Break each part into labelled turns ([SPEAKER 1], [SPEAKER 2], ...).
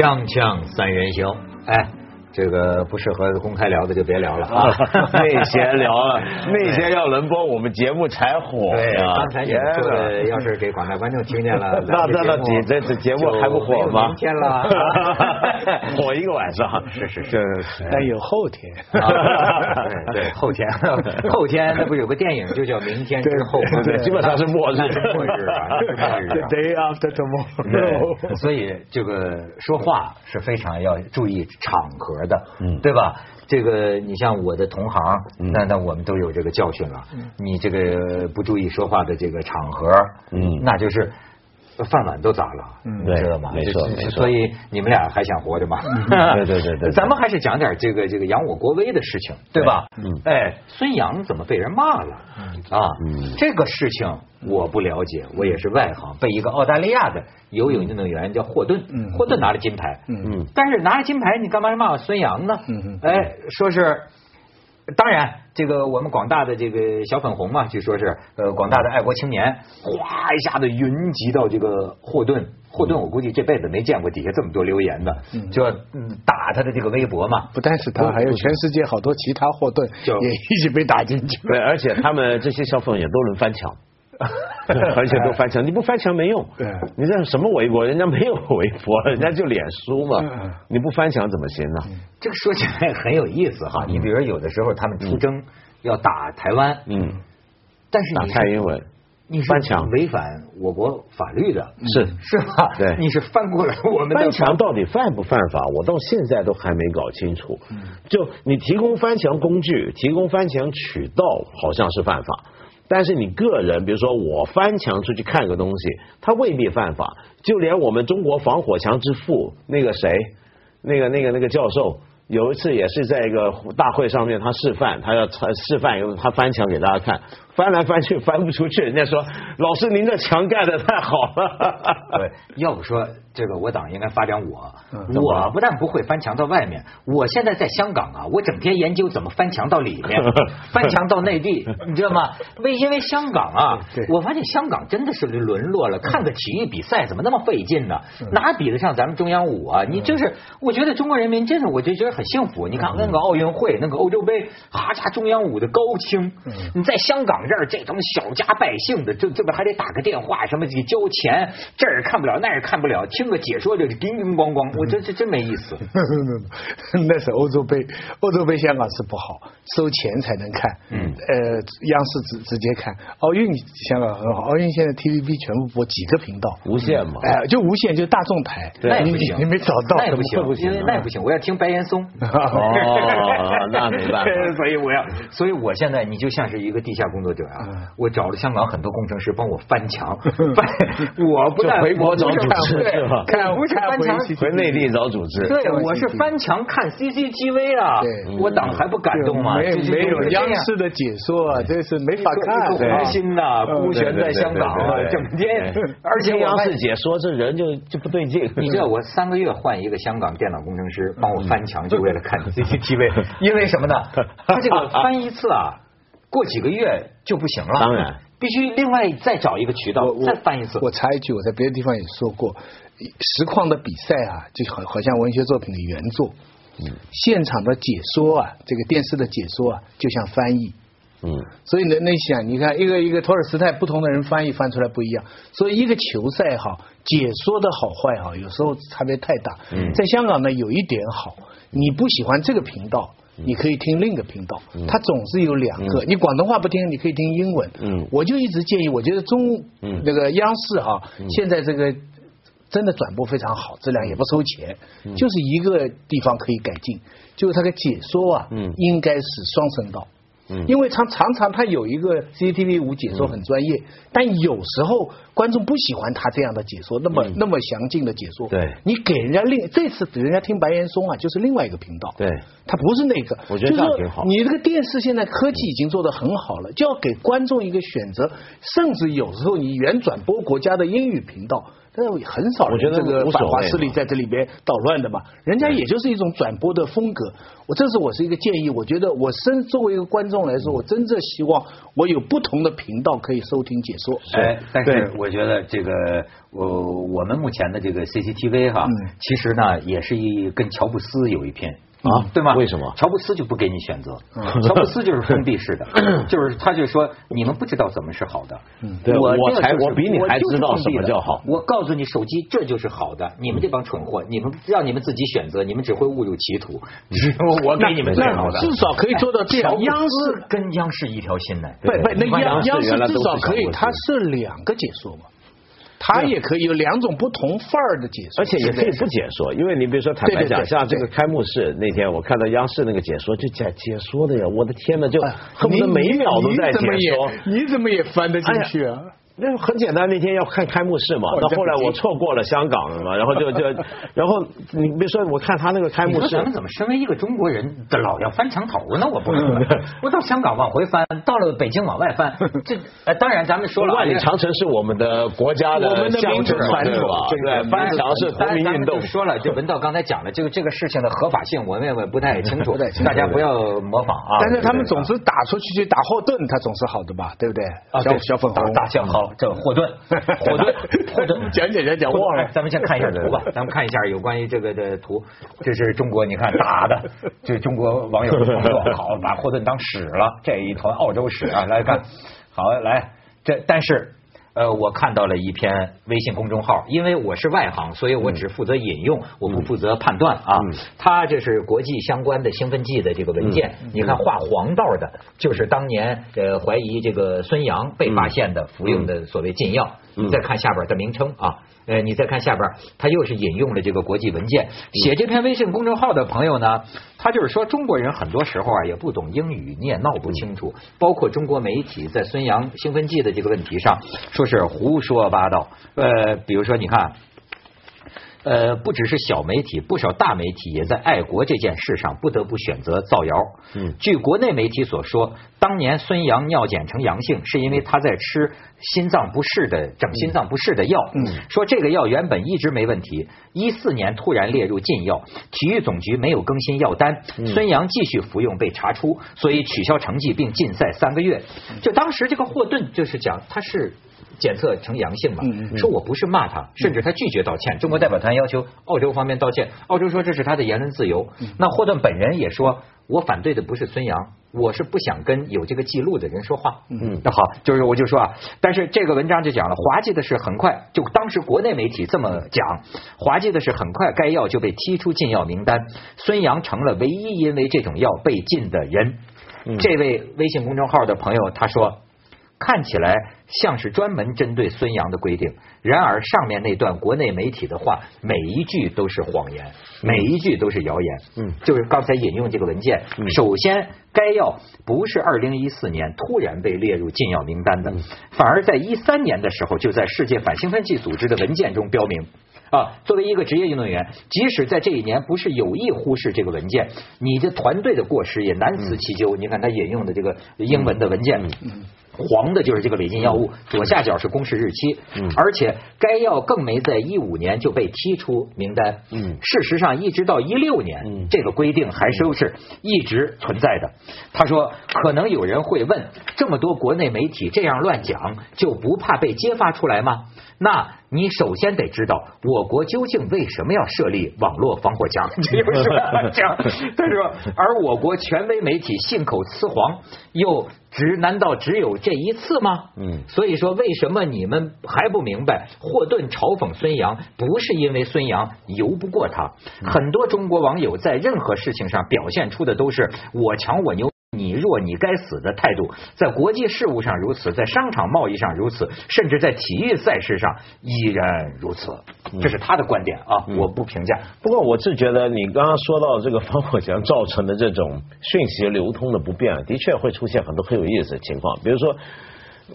[SPEAKER 1] 锵锵三人行，哎，这个不适合公开聊的就别聊了啊，
[SPEAKER 2] 那些聊了，那些要轮播，我们节目才火
[SPEAKER 1] 对，
[SPEAKER 2] 啊。
[SPEAKER 1] 刚才你们说的，要是给广大观众听见了，
[SPEAKER 2] 那那那这这节目还不火吗？
[SPEAKER 1] 明天了，
[SPEAKER 2] 火一个晚上，
[SPEAKER 1] 是是是
[SPEAKER 2] 这
[SPEAKER 3] 但有后天。
[SPEAKER 1] 啊对对，后天后天那不有个电影就叫《明天之后》吗？
[SPEAKER 2] 对基本上是末日
[SPEAKER 1] 是末日啊，那是末日啊。
[SPEAKER 3] day after tomorrow。
[SPEAKER 1] 对，所以这个说话是非常要注意场合的，
[SPEAKER 2] 嗯
[SPEAKER 1] 对吧？这个你像我的同行，
[SPEAKER 2] 嗯
[SPEAKER 1] 那那我们都有这个教训了。你这个不注意说话的这个场合，
[SPEAKER 2] 嗯
[SPEAKER 1] 那就是饭碗都砸了，
[SPEAKER 3] 嗯
[SPEAKER 1] 你知道吗？
[SPEAKER 2] 没错没错
[SPEAKER 1] 所以你们俩还想活着吗？
[SPEAKER 2] 对对对对
[SPEAKER 1] 咱们还是讲点这个这个扬我国威的事情，对吧？
[SPEAKER 2] 嗯
[SPEAKER 1] 哎，孙杨怎么被人骂了？啊，
[SPEAKER 2] 嗯
[SPEAKER 1] 这个事情我不了解，我也是外行，被一个澳大利亚的游泳运动员叫霍顿，
[SPEAKER 3] 嗯
[SPEAKER 1] 霍顿拿了金牌，
[SPEAKER 2] 嗯
[SPEAKER 1] 但是拿了金牌，你干嘛骂孙杨呢？
[SPEAKER 3] 嗯嗯
[SPEAKER 1] 哎，说是。当然，这个我们广大的这个小粉红嘛，据说是呃广大的爱国青年，哗一下子云集到这个霍顿，霍顿我估计这辈子没见过底下这么多留言的，就要嗯打他的这个微博嘛。
[SPEAKER 3] 不但是他，还有全世界好多其他霍顿
[SPEAKER 1] 就
[SPEAKER 3] 也一起被打进去。
[SPEAKER 2] 对，而且他们这些小粉也都能翻墙。而且都翻墙，你不翻墙没用。
[SPEAKER 3] 对
[SPEAKER 2] 你这什么微博？人家没有微博，人家就脸书嘛
[SPEAKER 3] 嗯。
[SPEAKER 2] 你不翻墙怎么行呢？
[SPEAKER 1] 这个说起来很有意思哈，你比如有的时候他们出征要打台湾，
[SPEAKER 2] 嗯，
[SPEAKER 1] 但是
[SPEAKER 2] 打蔡英文，
[SPEAKER 1] 你
[SPEAKER 2] 翻墙
[SPEAKER 1] 违反我国法律的，
[SPEAKER 2] 是
[SPEAKER 1] 是吧？
[SPEAKER 2] 对
[SPEAKER 1] 你是翻过来我们
[SPEAKER 2] 翻墙到底犯不犯法？我到现在都还没搞清楚。就你提供翻墙工具、提供翻墙渠道，好像是犯法。但是你个人，比如说我翻墙出去看个东西，他未必犯法。就连我们中国防火墙之父那个谁，那个那个那个教授，有一次也是在一个大会上面，他示范，他要他示范他翻墙给大家看，翻来翻去翻不出去，人家说老师您这墙盖的太好了。
[SPEAKER 1] 对，要不说这个我党应该发展我，
[SPEAKER 3] 嗯
[SPEAKER 1] 我不但不会翻墙到外面，我现在在香港啊，我整天研究怎么翻墙到里面，翻墙到内地，你知道吗？为因为香港啊，我发现香港真的是沦落了。看个体育比赛怎么那么费劲呢？
[SPEAKER 3] 嗯
[SPEAKER 1] 哪比得上咱们中央五啊？你就是，我觉得中国人民真的，我就觉得很幸福。你看那个奥运会，那个欧洲杯，哈家中央五的高清，
[SPEAKER 3] 嗯
[SPEAKER 1] 你在香港这儿这种小家百姓的，这这不还得打个电话，什么给交钱，这儿看不了，那儿看不了，听个解说就叮叮咣咣，我这这真没意思。
[SPEAKER 3] 那是欧洲杯，欧洲杯香港是不好，收钱才能看。
[SPEAKER 1] 嗯
[SPEAKER 3] 呃，央视直直接看。奥运香港很好，奥运现在 TVB 全部播几个频道，
[SPEAKER 2] 无线嘛。
[SPEAKER 3] 哎、就无线就大众台，你
[SPEAKER 1] 那也不行，
[SPEAKER 3] 你没找到，
[SPEAKER 1] 那也不行
[SPEAKER 3] 不行，
[SPEAKER 1] 因为那也不行，我要听白岩松。
[SPEAKER 2] 哦，那没办法。
[SPEAKER 1] 所以我要，所以我现在你就像是一个地下工作者啊
[SPEAKER 3] 嗯，
[SPEAKER 1] 我找了香港很多工程师帮我翻墙，翻，我不但
[SPEAKER 2] 回国找组织
[SPEAKER 1] 对
[SPEAKER 2] 是吧
[SPEAKER 3] 看
[SPEAKER 1] 不是翻墙
[SPEAKER 3] 回
[SPEAKER 2] 内地找组织。
[SPEAKER 1] 对，我是翻墙看 CCTV 啊，我党还不感动吗？
[SPEAKER 3] 没有央视的解说啊，这是没法看
[SPEAKER 1] 一个红心呐，
[SPEAKER 3] 嗯
[SPEAKER 1] 孤悬在香港啊，
[SPEAKER 2] 对对对
[SPEAKER 1] 整天，而且
[SPEAKER 2] 央视解说这人就就不对劲。
[SPEAKER 1] 你知道我三个月换一个香港电脑工程师帮我翻墙，就为了看 CCTV，因为什么呢？他这个翻一次啊，过几个月就不行了。
[SPEAKER 2] 当然，
[SPEAKER 1] 必须另外再找一个渠道再翻一次。
[SPEAKER 3] 我插一句，我在别的地方也说过，实况的比赛啊，就好好像文学作品的原作，
[SPEAKER 2] 嗯
[SPEAKER 3] 现场的解说啊，这个电视的解说啊，就像翻译。
[SPEAKER 2] 嗯，
[SPEAKER 3] 所以呢，那想你看，一个一个托尔斯泰，不同的人翻译翻出来不一样。所以一个球赛哈，解说的好坏哈，有时候差别太大。
[SPEAKER 2] 嗯
[SPEAKER 3] 在香港呢，有一点好，你不喜欢这个频道。你可以听另一个频道，它总是有两个。
[SPEAKER 2] 嗯。
[SPEAKER 3] 你广东话不听，你可以听英文。
[SPEAKER 2] 嗯。
[SPEAKER 3] 我就一直建议，我觉得中
[SPEAKER 2] 嗯。
[SPEAKER 3] 那个央视哈，现在这个真的转播非常好，质量也不收钱，
[SPEAKER 2] 嗯。
[SPEAKER 3] 就是一个地方可以改进，就是它的解说啊，
[SPEAKER 2] 嗯。
[SPEAKER 3] 应该是双声道。
[SPEAKER 2] 嗯
[SPEAKER 3] 因为常常常他有一个 CCTV 五解说很专业，但有时候观众不喜欢他这样的解说，那么、
[SPEAKER 2] 嗯
[SPEAKER 3] 那么详尽的解说。
[SPEAKER 2] 对
[SPEAKER 3] 你给人家另这次给人家听白岩松啊，就是另外一个频道。
[SPEAKER 2] 对，
[SPEAKER 3] 他不是那个。
[SPEAKER 2] 我觉得这样挺好
[SPEAKER 3] 你这个电视现在科技已经做得很好了，就要给观众一个选择，甚至有时候你原转播国家的英语频道，但是很少人
[SPEAKER 2] 我觉得
[SPEAKER 3] 这个反华势力在这里边捣乱的嘛，人家也就是一种转播的风格。我这是我是一个建议，我觉得我身作为一个观众来说，我真正希望我有不同的频道可以收听解说。
[SPEAKER 1] 哎，但是我觉得这个我我们目前的这个 CCTV 哈，
[SPEAKER 3] 嗯
[SPEAKER 1] 其实呢也是一跟乔布斯有一拼。
[SPEAKER 2] 啊
[SPEAKER 1] 对吗？
[SPEAKER 2] 为什么
[SPEAKER 1] 乔布斯就不给你选择？
[SPEAKER 3] 嗯
[SPEAKER 1] 乔布斯就是封闭式的，就是他就说你们不知道怎么是好的。
[SPEAKER 2] 对
[SPEAKER 1] 我
[SPEAKER 2] 我才我比你还知道什么叫好
[SPEAKER 1] 我告诉你，手机这就是好的。你们这帮蠢货，你们让你们自己选择，你们只会误入歧途。我给你们最好的。
[SPEAKER 3] 至少可以做到这样。
[SPEAKER 1] 乔布
[SPEAKER 3] 央视
[SPEAKER 1] 斯跟央视一条心呢。
[SPEAKER 3] 不不，那央
[SPEAKER 2] 央视
[SPEAKER 3] 至少可以，
[SPEAKER 2] 小
[SPEAKER 3] 它是两个解说嘛，它也可以有两种不同范儿的解说，
[SPEAKER 2] 而且也可以不解说，因为你比如说坦白讲，像这个开幕式那天，我看到央视那个解说，就解解说的呀，我的天呐，就
[SPEAKER 3] 哎
[SPEAKER 2] 恨不得每秒都在解说。
[SPEAKER 3] 你怎么也翻得进去啊？
[SPEAKER 2] 那很简单，那天要看开幕式嘛，
[SPEAKER 3] 哦
[SPEAKER 2] 到后来我错过了香港了嘛，然后就就，然后你别说，我看他那个开幕式
[SPEAKER 1] 咱，们怎么身为一个中国人的老要翻墙头呢？我不明白。我到香港往回翻，到了北京往外翻，这呃，当然咱们说了啊，
[SPEAKER 2] 万里长城是我们的国家
[SPEAKER 3] 我们的民族
[SPEAKER 2] 象征嘛
[SPEAKER 3] 传统
[SPEAKER 2] 对吧？对，翻墙是国民运动。
[SPEAKER 1] 说了，就文道刚才讲了，这个这个事情的合法性，我们也不太清楚 大家不要模仿啊。
[SPEAKER 3] 但是他们总是打出去去打后盾，他总是好的吧，对不对？
[SPEAKER 1] 啊，
[SPEAKER 3] 小
[SPEAKER 1] 对
[SPEAKER 3] 小粉红
[SPEAKER 1] 大大象好，这霍顿，霍顿，霍顿，
[SPEAKER 3] 讲讲讲讲忘了
[SPEAKER 1] 哎咱们先看一下图吧，咱们看一下有关于这个的图，这是中国，你看打的，这中国网友的朋友，好，把霍顿当屎了，这一团澳洲屎啊，来看，好来，这但是。呃，我看到了一篇微信公众号，因为我是外行，所以我只负责引用，我不负责判断啊。
[SPEAKER 2] 嗯。
[SPEAKER 1] 它这是国际相关的兴奋剂的这个文件，你看画黄道的，就是当年呃怀疑这个孙杨被发现的服用的所谓禁药。
[SPEAKER 2] 嗯
[SPEAKER 1] 你再看下边的名称啊，呃，你再看下边，他又是引用了这个国际文件。写这篇微信公众号的朋友呢，他就是说中国人很多时候啊也不懂英语，你也闹不清楚。包括中国媒体在孙杨兴奋剂的这个问题上，说是胡说八道。呃，比如说你看。呃，不只是小媒体，不少大媒体也在爱国这件事上不得不选择造谣。
[SPEAKER 2] 嗯
[SPEAKER 1] 据国内媒体所说，当年孙杨尿检呈阳性，是因为他在吃心脏不适的整心脏不适的药。
[SPEAKER 3] 嗯
[SPEAKER 1] 说这个药原本一直没问题，一四年突然列入禁药，体育总局没有更新药单，孙杨继续服用被查出，所以取消成绩并禁赛三个月。就当时这个霍顿就是讲他是。检测呈阳性嘛说我不是骂他，甚至他拒绝道歉。中国代表团要求澳洲方面道歉，澳洲说这是他的言论自由。那霍顿本人也说，我反对的不是孙杨，我是不想跟有这个记录的人说话。
[SPEAKER 2] 嗯
[SPEAKER 1] 那好，就是我就说啊，但是这个文章就讲了，滑稽的是很快，就当时国内媒体这么讲，滑稽的是很快该药就被踢出禁药名单，孙杨成了唯一因为这种药被禁的人。
[SPEAKER 2] 嗯
[SPEAKER 1] 这位微信公众号的朋友他说。看起来像是专门针对孙杨的规定，然而上面那段国内媒体的话，每一句都是谎言，每一句都是谣言。
[SPEAKER 2] 嗯。
[SPEAKER 1] 就是刚才引用这个文件，
[SPEAKER 2] 嗯。
[SPEAKER 1] 首先该药不是二零一四年突然被列入禁药名单的，反而在一三年的时候就在世界反兴奋剂组织的文件中标明。啊，作为一个职业运动员，即使在这一年不是有意忽视这个文件，你的团队的过失也难辞其咎。你看他引用的这个英文的文件，黄的就是这个违禁药物，左下角是公示日期，
[SPEAKER 2] 嗯
[SPEAKER 1] 而且该药更没在一五年就被踢出名单。
[SPEAKER 2] 嗯
[SPEAKER 1] 事实上，一直到一六年，
[SPEAKER 2] 嗯
[SPEAKER 1] 这个规定还都是一直存在的。他说，可能有人会问，这么多国内媒体这样乱讲，就不怕被揭发出来吗？那你首先得知道，我国究竟为什么要设立网络防火墙？这就是这样。他说，而我国权威媒体信口雌黄，又只难道只有这一次吗？
[SPEAKER 2] 嗯
[SPEAKER 1] 所以说，为什么你们还不明白？霍顿嘲讽孙杨，不是因为孙杨游不过他。很多中国网友在任何事情上表现出的都是我强我牛。你弱，你该死的态度，在国际事务上如此，在商场贸易上如此，甚至在体育赛事上依然如此。这是他的观点啊，
[SPEAKER 2] 嗯
[SPEAKER 1] 我不评价。
[SPEAKER 2] 不过我是觉得你刚刚说到这个防火墙造成的这种讯息流通的不便，的确会出现很多很有意思的情况。比如说，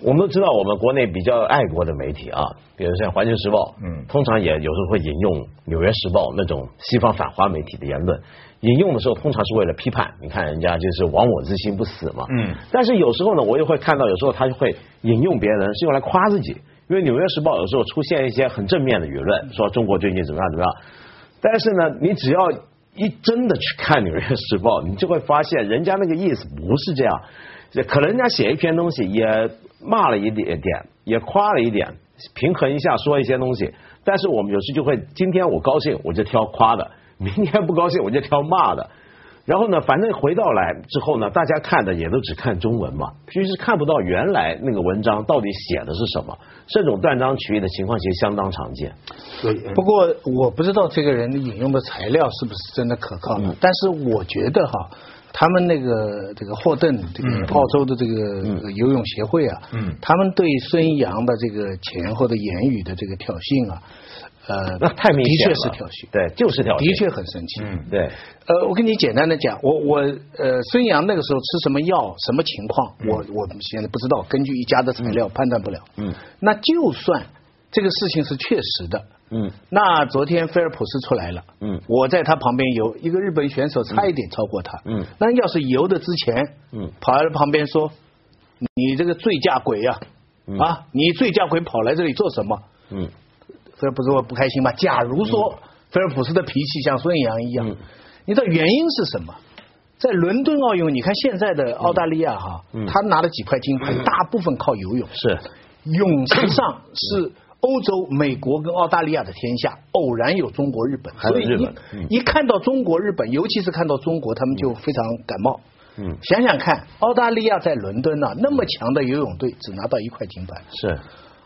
[SPEAKER 2] 我们都知道我们国内比较爱国的媒体啊，比如像《环球时报》，
[SPEAKER 1] 嗯
[SPEAKER 2] 通常也有时候会引用《纽约时报》那种西方反华媒体的言论。引用的时候，通常是为了批判。你看人家就是亡我之心不死嘛。
[SPEAKER 1] 嗯。
[SPEAKER 2] 但是有时候呢，我也会看到，有时候他就会引用别人是用来夸自己。因为《纽约时报》有时候出现一些很正面的舆论，说中国最近怎么样怎么样。但是呢，你只要一真的去看《纽约时报》，你就会发现人家那个意思不是这样。可能人家写一篇东西也骂了一点点，也夸了一点，平衡一下说一些东西。但是我们有时就会，今天我高兴我就挑夸的，明天不高兴我就挑骂的。然后呢，反正回到来之后呢，大家看的也都只看中文嘛，其实看不到原来那个文章到底写的是什么。这种断章取义的情况其实相当常见。
[SPEAKER 3] 不过我不知道这个人引用的材料是不是真的可靠，但是我觉得哈，他们那个这个霍顿这个澳洲的这个游泳协会啊，他们对孙杨的这个前后的言语的这个挑衅啊。呃，
[SPEAKER 2] 那太明
[SPEAKER 3] 显了，的确是挑衅，
[SPEAKER 2] 对，就是挑衅，
[SPEAKER 3] 的确很生气。
[SPEAKER 2] 嗯，对。
[SPEAKER 3] 呃，我跟你简单的讲，我我呃，孙杨那个时候吃什么药，什么情况，我我现在不知道，根据一家的材料判断不了。嗯。那就算这个事情是确实的，嗯，那昨天菲尔普斯出来了，嗯，我在他旁边游，一个日本选手差一点超过他，嗯，那要是游的之前，嗯，跑来旁边说，你这个醉驾鬼呀，啊，你醉驾鬼跑来这里做什么？嗯。菲尔普斯会不开心吗？假如说菲尔普斯的脾气像孙杨一样，你知道原因是什么？在伦敦奥运，你看现在的澳大利亚哈，他拿了几块金牌，大部分靠游泳。
[SPEAKER 2] 是。
[SPEAKER 3] 泳池上是欧洲、美国跟澳大利亚的天下，偶然有中国、日本。
[SPEAKER 2] 所以
[SPEAKER 3] 一看到中国、日本，尤其是看到中国，他们就非常感冒。嗯，想想看，澳大利亚在伦敦呢，那么强的游泳队只拿到一块金牌。
[SPEAKER 2] 是。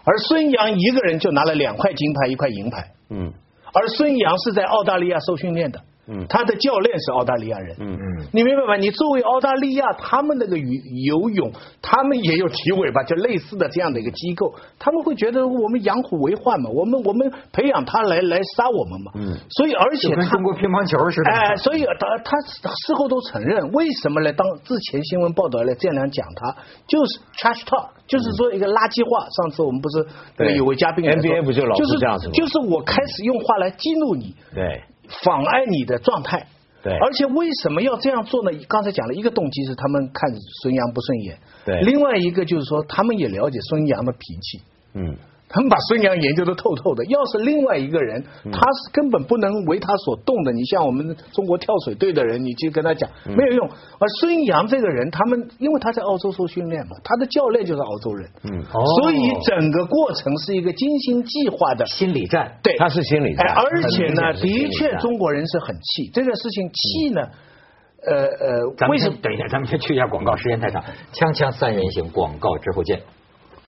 [SPEAKER 3] 而孙杨一个人就拿了两块金牌，一块银牌。嗯，而孙杨是在澳大利亚受训练的。嗯，他的教练是澳大利亚人。嗯嗯，你明白吗？你作为澳大利亚，他们那个游游泳，他们也有体委吧，就类似的这样的一个机构，他们会觉得我们养虎为患嘛，我们我们培养他来来杀我们嘛。嗯，所以而且
[SPEAKER 1] 跟中国乒乓球似的。
[SPEAKER 3] 哎，所以他他事后都承认，为什么呢？当之前新闻报道来这样讲他，就是 trash talk，就是说一个垃圾话。上次我们不是有位嘉宾
[SPEAKER 2] NBA 不就老是这样子吗？
[SPEAKER 3] 就是我开始用话来激怒你。
[SPEAKER 2] 对。
[SPEAKER 3] 妨碍你的状态，
[SPEAKER 2] 对，
[SPEAKER 3] 而且为什么要这样做呢？刚才讲了一个动机是他们看孙杨不顺眼，
[SPEAKER 2] 对，
[SPEAKER 3] 另外一个就是说他们也了解孙杨的脾气，嗯。他们把孙杨研究的透透的，要是另外一个人，他是根本不能为他所动的。你像我们中国跳水队的人，你去跟他讲没有用。而孙杨这个人，他们因为他在澳洲受训练嘛，他的教练就是澳洲人，嗯，所以整个过程是一个精心计划的
[SPEAKER 1] 心理战。
[SPEAKER 3] 对，
[SPEAKER 2] 他是心理战。
[SPEAKER 3] 而且呢，的确中国人是很气这个事情，气呢，呃呃，
[SPEAKER 1] 为什么？等一下，咱们先去一下广告，时间太长。锵锵三人行，广告之后见。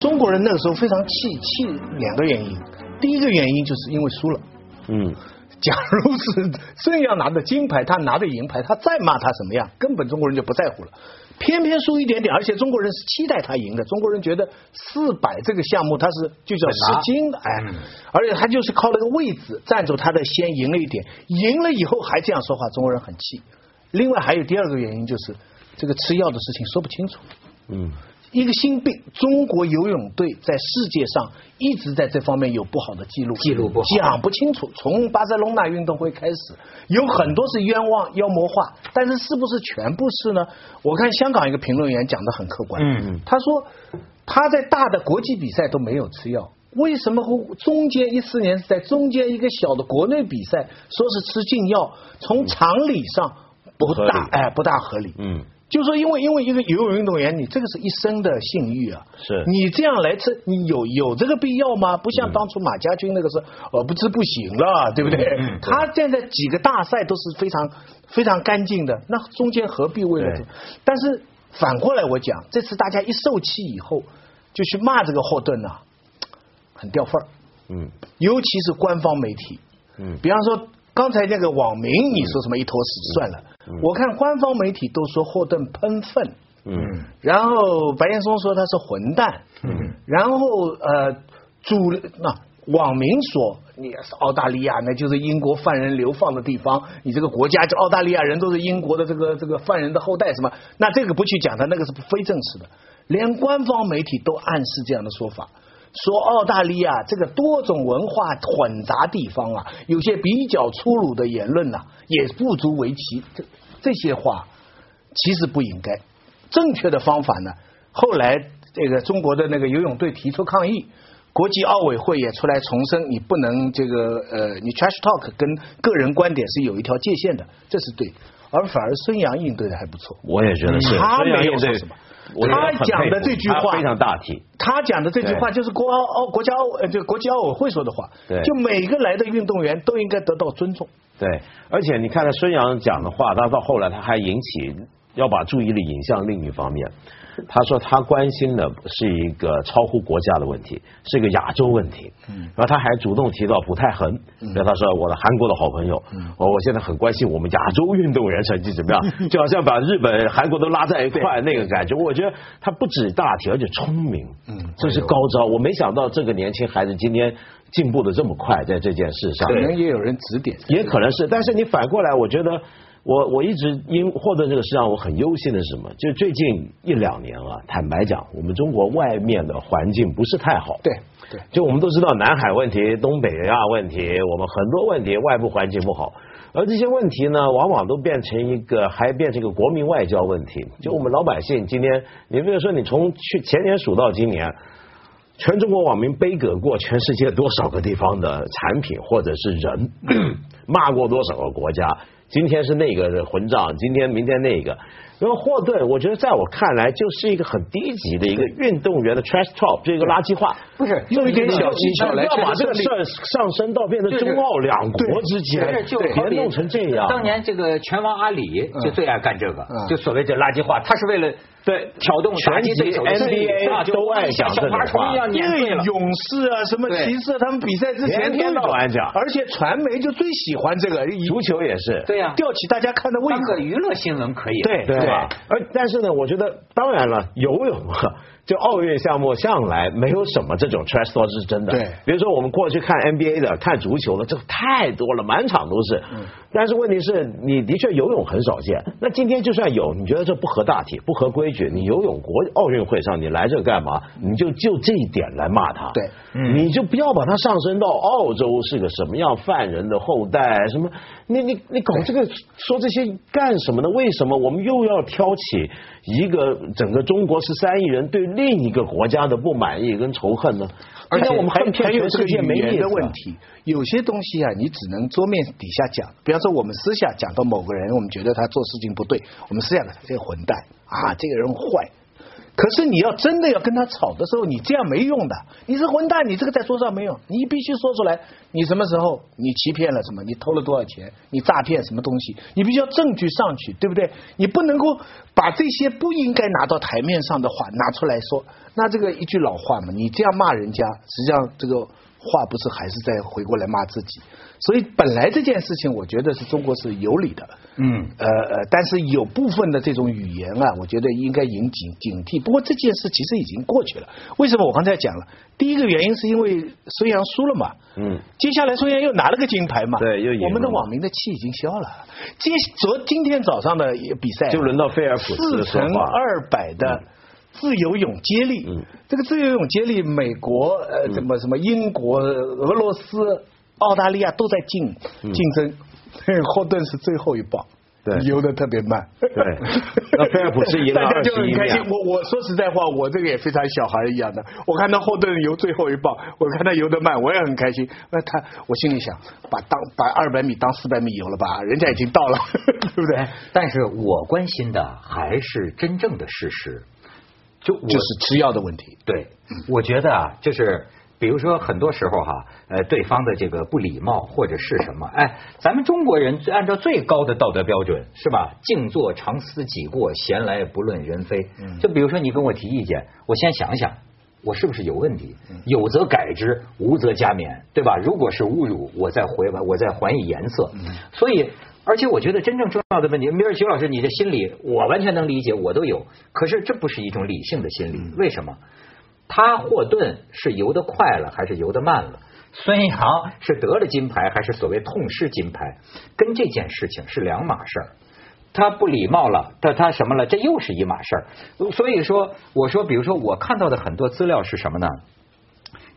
[SPEAKER 3] 中国人那个时候非常气，气两个原因。第一个原因就是因为输了。嗯，假如是孙杨拿的金牌，他拿的银牌，他再骂他什么样，根本中国人就不在乎了。偏偏输一点点，而且中国人是期待他赢的。中国人觉得四百这个项目他是就叫失金的，哎，而且他就是靠那个位置占住他的先赢了一点，赢了以后还这样说话，中国人很气。另外还有第二个原因就是这个吃药的事情说不清楚。嗯。一个心病，中国游泳队在世界上一直在这方面有不好的记录，
[SPEAKER 1] 记录不好，
[SPEAKER 3] 讲不清楚。从巴塞隆纳运动会开始，有很多是冤枉、妖魔化，但是是不是全部是呢？我看香港一个评论员讲的很客观，嗯，他说他在大的国际比赛都没有吃药，为什么中间一四年在中间一个小的国内比赛说是吃禁药？从常理上不大，哎，不大合理，嗯。就说因为因为一个游泳运动员，你这个是一生的信誉啊，
[SPEAKER 2] 是
[SPEAKER 3] 你这样来吃，你有有这个必要吗？不像当初马家军那个是，呃，不吃不行了，对不对？他现在几个大赛都是非常非常干净的，那中间何必为了？但是反过来我讲，这次大家一受气以后，就去骂这个霍顿呐，很掉份儿，嗯，尤其是官方媒体，嗯，比方说。刚才那个网民，你说什么一坨屎算了？我看官方媒体都说霍顿喷粪，嗯，然后白岩松说他是混蛋，嗯，然后呃主那网民说你是澳大利亚，那就是英国犯人流放的地方，你这个国家就澳大利亚人都是英国的这个这个犯人的后代，什么？那这个不去讲，他那个是非正式的，连官方媒体都暗示这样的说法。说澳大利亚这个多种文化混杂地方啊，有些比较粗鲁的言论呐，也不足为奇。这这些话其实不应该。正确的方法呢，后来这个中国的那个游泳队提出抗议，国际奥委会也出来重申，你不能这个呃，你 trash talk 跟个人观点是有一条界限的，这是对。而反而孙杨应对的还不错，
[SPEAKER 2] 我也觉得是。
[SPEAKER 3] 他没有
[SPEAKER 2] 对
[SPEAKER 3] 说什么。他讲的这句话
[SPEAKER 2] 非常大体。
[SPEAKER 3] 他讲的这句话就是国奥奥国家奥呃，就国际奥委会说的话。
[SPEAKER 2] 对。
[SPEAKER 3] 就每个来的运动员都应该得到尊重。
[SPEAKER 2] 对，而且你看到孙杨讲的话，他到后来他还引起要把注意力引向另一方面。他说他关心的是一个超乎国家的问题，是一个亚洲问题。嗯，然后他还主动提到朴泰恒，嗯，他说我的韩国的好朋友，嗯，我我现在很关心我们亚洲运动员成绩怎么样，就好像把日本、韩国都拉在一块那个感觉。我觉得他不止大体，而且聪明，嗯，这是高招。我没想到这个年轻孩子今天进步的这么快，在这件事上，
[SPEAKER 3] 可能也有人指点，
[SPEAKER 2] 也可能是。但是你反过来，我觉得。我我一直因获得这个事让我很忧心的是什么？就最近一两年啊，坦白讲，我们中国外面的环境不是太好。
[SPEAKER 3] 对对，
[SPEAKER 2] 就我们都知道南海问题、东北亚问题，我们很多问题外部环境不好，而这些问题呢，往往都变成一个还变成一个国民外交问题。就我们老百姓今天，你比如说你从去前年数到今年，全中国网民背革过全世界多少个地方的产品或者是人，骂过多少个国家。今天是那个混账，今天明天那个。然后霍顿，我觉得在我看来就是一个很低级的一个运动员的 trash talk，这个垃圾话。
[SPEAKER 1] 不是
[SPEAKER 3] 用一点小技巧来
[SPEAKER 2] 要把这个事儿上升到变成中澳两国之间，
[SPEAKER 1] 就
[SPEAKER 2] 别弄成这样。
[SPEAKER 1] 当年这个拳王阿里就最爱干这个，就所谓这垃圾话，他是为了。
[SPEAKER 2] 对，
[SPEAKER 1] 挑动
[SPEAKER 2] 拳击 NBA 都爱讲这种话，
[SPEAKER 1] 因为
[SPEAKER 3] 勇士啊，什么骑士，他们比赛之前
[SPEAKER 2] 天都爱讲，
[SPEAKER 3] 而且传媒就最喜欢这个，
[SPEAKER 2] 足球也是，
[SPEAKER 1] 对呀，
[SPEAKER 3] 吊起大家看的胃
[SPEAKER 1] 口。娱乐新闻可以，
[SPEAKER 2] 对对吧？而但是呢，我觉得当然了，游泳啊。就奥运项目向来没有什么这种 trash talk 是真的。
[SPEAKER 3] 对，
[SPEAKER 2] 比如说我们过去看 NBA 的、看足球的，这太多了，满场都是。嗯。但是问题是，你的确游泳很少见。那今天就算有，你觉得这不合大体、不合规矩？你游泳国奥运会上，你来这干嘛？你就就这一点来骂他。
[SPEAKER 3] 对。
[SPEAKER 2] 你就不要把它上升到澳洲是个什么样犯人的后代什么？你你你搞这个说这些干什么呢？为什么我们又要挑起一个整个中国十三亿人对？另一个国家的不满意跟仇恨呢？
[SPEAKER 3] 而且
[SPEAKER 2] 我们
[SPEAKER 3] 还
[SPEAKER 2] 还
[SPEAKER 3] 有这个
[SPEAKER 2] 语
[SPEAKER 3] 言的问题，有些东西啊，你只能桌面底下讲。比方说，我们私下讲到某个人，我们觉得他做事情不对，我们私下讲这个混蛋啊，这个人坏。可是你要真的要跟他吵的时候，你这样没用的。你是混蛋，你这个在桌上没用，你必须说出来。你什么时候你欺骗了什么？你偷了多少钱？你诈骗什么东西？你必须要证据上去，对不对？你不能够把这些不应该拿到台面上的话拿出来说。那这个一句老话嘛，你这样骂人家，实际上这个话不是还是在回过来骂自己。所以本来这件事情，我觉得是中国是有理的，嗯，呃呃，但是有部分的这种语言啊，我觉得应该引警警惕。不过这件事其实已经过去了。为什么我刚才讲了？第一个原因是因为孙杨输了嘛，嗯，接下来孙杨又拿了个金牌嘛，
[SPEAKER 2] 对，又赢
[SPEAKER 3] 我们的网民的气已经消了。今昨今天早上的比赛
[SPEAKER 2] 就轮到菲尔普
[SPEAKER 3] 斯四乘二百的自由泳接力，这个自由泳接力，美国呃，什么什么英国、俄罗斯。澳大利亚都在竞竞争，霍顿是最后一棒，
[SPEAKER 2] 对，
[SPEAKER 3] 游的特别慢。
[SPEAKER 2] 对，那菲尔普斯赢了
[SPEAKER 3] 大家就很开心。我我说实在话，我这个也非常小孩一样的。我看到霍顿游最后一棒，我看他游的慢，我也很开心。那他，我心里想，把当把二百米当四百米游了吧？人家已经到了，对不对？
[SPEAKER 1] 但是我关心的还是真正的事实，
[SPEAKER 3] 就就是吃药的问题。
[SPEAKER 1] 对，我觉得啊，就是。比如说，很多时候哈，呃，对方的这个不礼貌或者是什么，哎，咱们中国人按照最高的道德标准是吧？静坐常思己过，闲来不论人非。就比如说你跟我提意见，我先想想，我是不是有问题？有则改之，无则加勉，对吧？如果是侮辱，我再回我再还以颜色。所以，而且我觉得真正重要的问题，米尔徐老师，你的心理我完全能理解，我都有。可是这不是一种理性的心理，为什么？他霍顿是游得快了还是游得慢了？孙杨是得了金牌还是所谓痛失金牌？跟这件事情是两码事儿。他不礼貌了，他他什么了？这又是一码事儿。所以说，我说，比如说，我看到的很多资料是什么呢？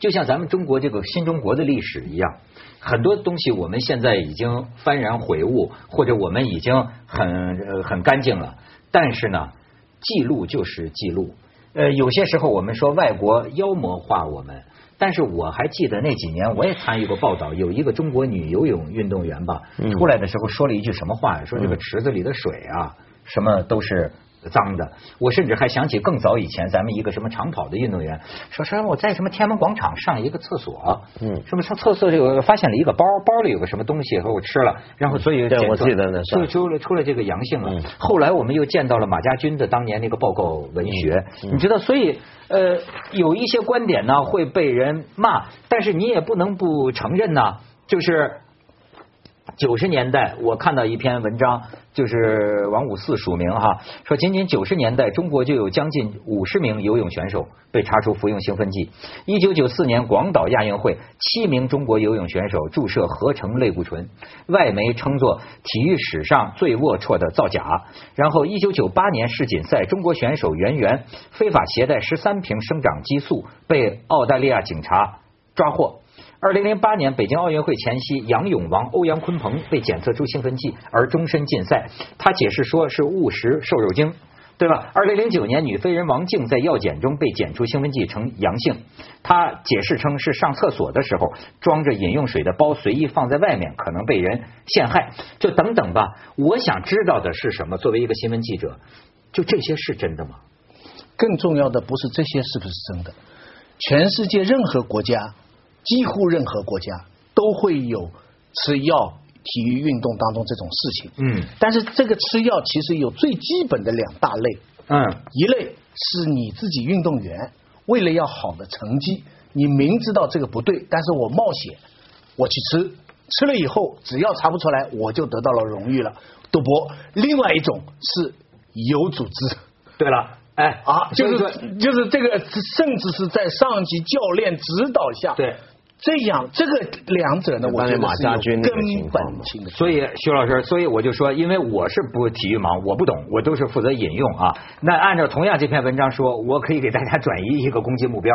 [SPEAKER 1] 就像咱们中国这个新中国的历史一样，很多东西我们现在已经幡然悔悟，或者我们已经很很干净了。但是呢，记录就是记录。呃，有些时候我们说外国妖魔化我们，但是我还记得那几年，我也参与过报道，有一个中国女游泳运动员吧，出来的时候说了一句什么话？说这个池子里的水啊，什么都是。脏的，我甚至还想起更早以前，咱们一个什么长跑的运动员说说我在什么天安门广场上一个厕所，嗯，什么上厕所这个发现了一个包，包里有个什么东西和我吃了，然后所以
[SPEAKER 2] 对，我记得那
[SPEAKER 1] 是。出了出了这个阳性了。后来我们又见到了马家军的当年那个报告文学，你知道，所以呃有一些观点呢会被人骂，但是你也不能不承认呢，就是。九十年代，我看到一篇文章，就是王五四署名哈，说仅仅九十年代，中国就有将近五十名游泳选手被查出服用兴奋剂。一九九四年广岛亚运会，七名中国游泳选手注射合成类固醇，外媒称作体育史上最龌龊的造假。然后一九九八年世锦赛，中国选手袁媛非法携带十三瓶生长激素，被澳大利亚警察抓获。二零零八年北京奥运会前夕，杨泳王欧阳鲲鹏被检测出兴奋剂，而终身禁赛。他解释说是误食瘦肉精，对吧？二零零九年，女飞人王静在药检中被检出兴奋剂呈阳性，她解释称是上厕所的时候装着饮用水的包随意放在外面，可能被人陷害。就等等吧。我想知道的是什么？作为一个新闻记者，就这些是真的吗？
[SPEAKER 3] 更重要的不是这些是不是真的？全世界任何国家。几乎任何国家都会有吃药、体育运动当中这种事情。嗯，但是这个吃药其实有最基本的两大类。嗯，一类是你自己运动员为了要好的成绩，你明知道这个不对，但是我冒险我去吃，吃了以后只要查不出来，我就得到了荣誉了，赌博。另外一种是有组织。
[SPEAKER 1] 对了。哎
[SPEAKER 3] 啊，就是就是这个，甚至是在上级教练指导下。
[SPEAKER 1] 对。
[SPEAKER 3] 这样，这个两者呢，我觉得是根本性的。
[SPEAKER 1] 所以，徐老师，所以我就说，因为我是不体育盲，我不懂，我都是负责引用啊。那按照同样这篇文章说，我可以给大家转移一个攻击目标。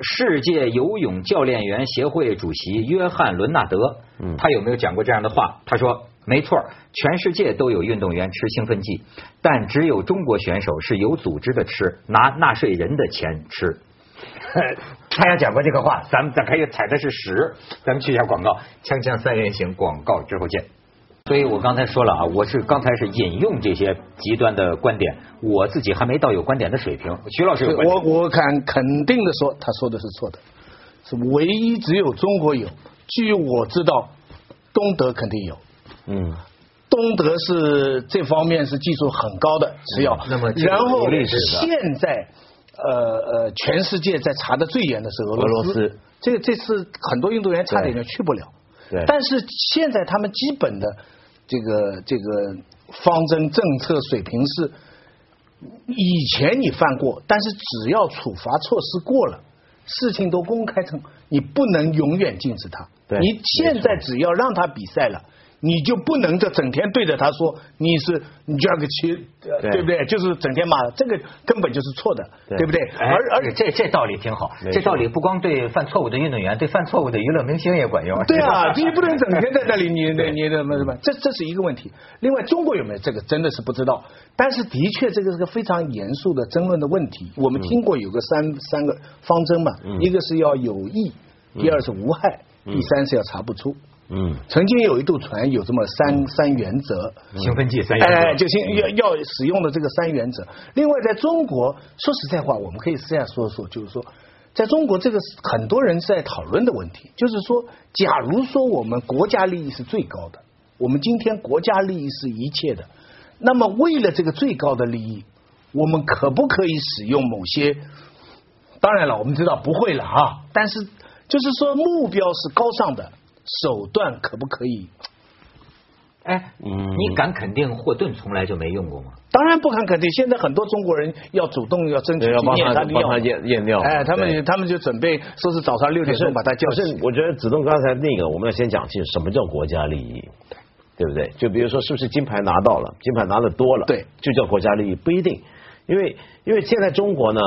[SPEAKER 1] 世界游泳教练员协会主席约翰伦纳德，他有没有讲过这样的话？他说：“没错，全世界都有运动员吃兴奋剂，但只有中国选手是有组织的吃，拿纳税人的钱吃。” 他要讲过这个话，咱们咱可以踩的是屎。咱们去一下广告，锵锵三人行广告之后见。所以我刚才说了啊，我是刚才是引用这些极端的观点，我自己还没到有观点的水平。徐老师，
[SPEAKER 3] 我我敢肯定的说，他说的是错的，是唯一只有中国有。据我知道，东德肯定有。嗯，东德是这方面是技术很高的吃药。
[SPEAKER 1] 那么，
[SPEAKER 3] 然后现在。呃呃，全世界在查的最严的是俄罗斯，这个这次很多运动员差点就去不了。
[SPEAKER 2] 对。
[SPEAKER 3] 但是现在他们基本的这个这个方针政策水平是，以前你犯过，但是只要处罚措施过了，事情都公开成，你不能永远禁止他。
[SPEAKER 2] 对。
[SPEAKER 3] 你现在只要让他比赛了。你就不能这整天对着他说你是你就要个七，对不对？就是整天骂，这个根本就是错的，对不对？
[SPEAKER 1] 而而且这这道理挺好，这道理不光对犯错误的运动员，对犯错误的娱乐明星也管用。
[SPEAKER 3] 对啊，你不能整天在那里，你 你你怎么怎么？这这是一个问题。另外，中国有没有这个真的是不知道，但是的确这个是个非常严肃的争论的问题。我们听过有个三三个方针嘛，一个是要有益，第二是无害，第三是要查不出。嗯，曾经有一度传有这么三三原则，
[SPEAKER 1] 兴奋剂三原则，哎，
[SPEAKER 3] 就兴要要使用的这个三原则。另外，在中国，说实在话，我们可以私下说说，就是说，在中国这个很多人在讨论的问题，就是说，假如说我们国家利益是最高的，我们今天国家利益是一切的，那么为了这个最高的利益，我们可不可以使用某些？当然了，我们知道不会了啊，但是就是说目标是高尚的。手段可不可以？
[SPEAKER 1] 哎，你敢肯定霍顿从来就没用过吗？
[SPEAKER 3] 当然不敢肯定。现在很多中国人要主动要争取
[SPEAKER 2] 要帮他帮他验验尿。
[SPEAKER 3] 哎，他们他们就准备说是早上六点钟把他叫醒。
[SPEAKER 2] 我觉得子栋刚才那个，我们要先讲清楚什么叫国家利益，对不对？就比如说是不是金牌拿到了，金牌拿的多了，
[SPEAKER 3] 对，
[SPEAKER 2] 就叫国家利益，不一定。因为因为现在中国呢。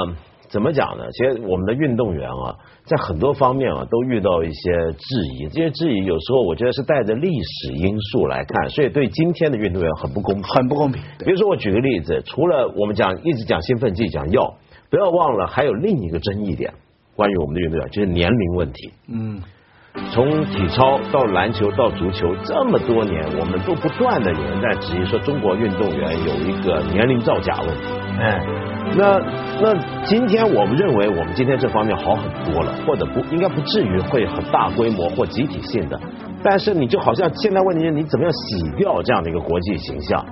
[SPEAKER 2] 怎么讲呢？其实我们的运动员啊，在很多方面啊，都遇到一些质疑。这些质疑有时候我觉得是带着历史因素来看，所以对今天的运动员很不公平，
[SPEAKER 3] 很不公平。
[SPEAKER 2] 比如说，我举个例子，除了我们讲一直讲兴奋剂、讲药，不要忘了还有另一个争议点，关于我们的运动员，就是年龄问题。
[SPEAKER 3] 嗯，
[SPEAKER 2] 从体操到篮球到足球，这么多年，我们都不断的有人在质疑说，中国运动员有一个年龄造假问题。
[SPEAKER 1] 哎，
[SPEAKER 2] 那那今天我们认为我们今天这方面好很多了，或者不应该不至于会很大规模或集体性的，但是你就好像现在问题是你怎么样洗掉这样的一个国际形象？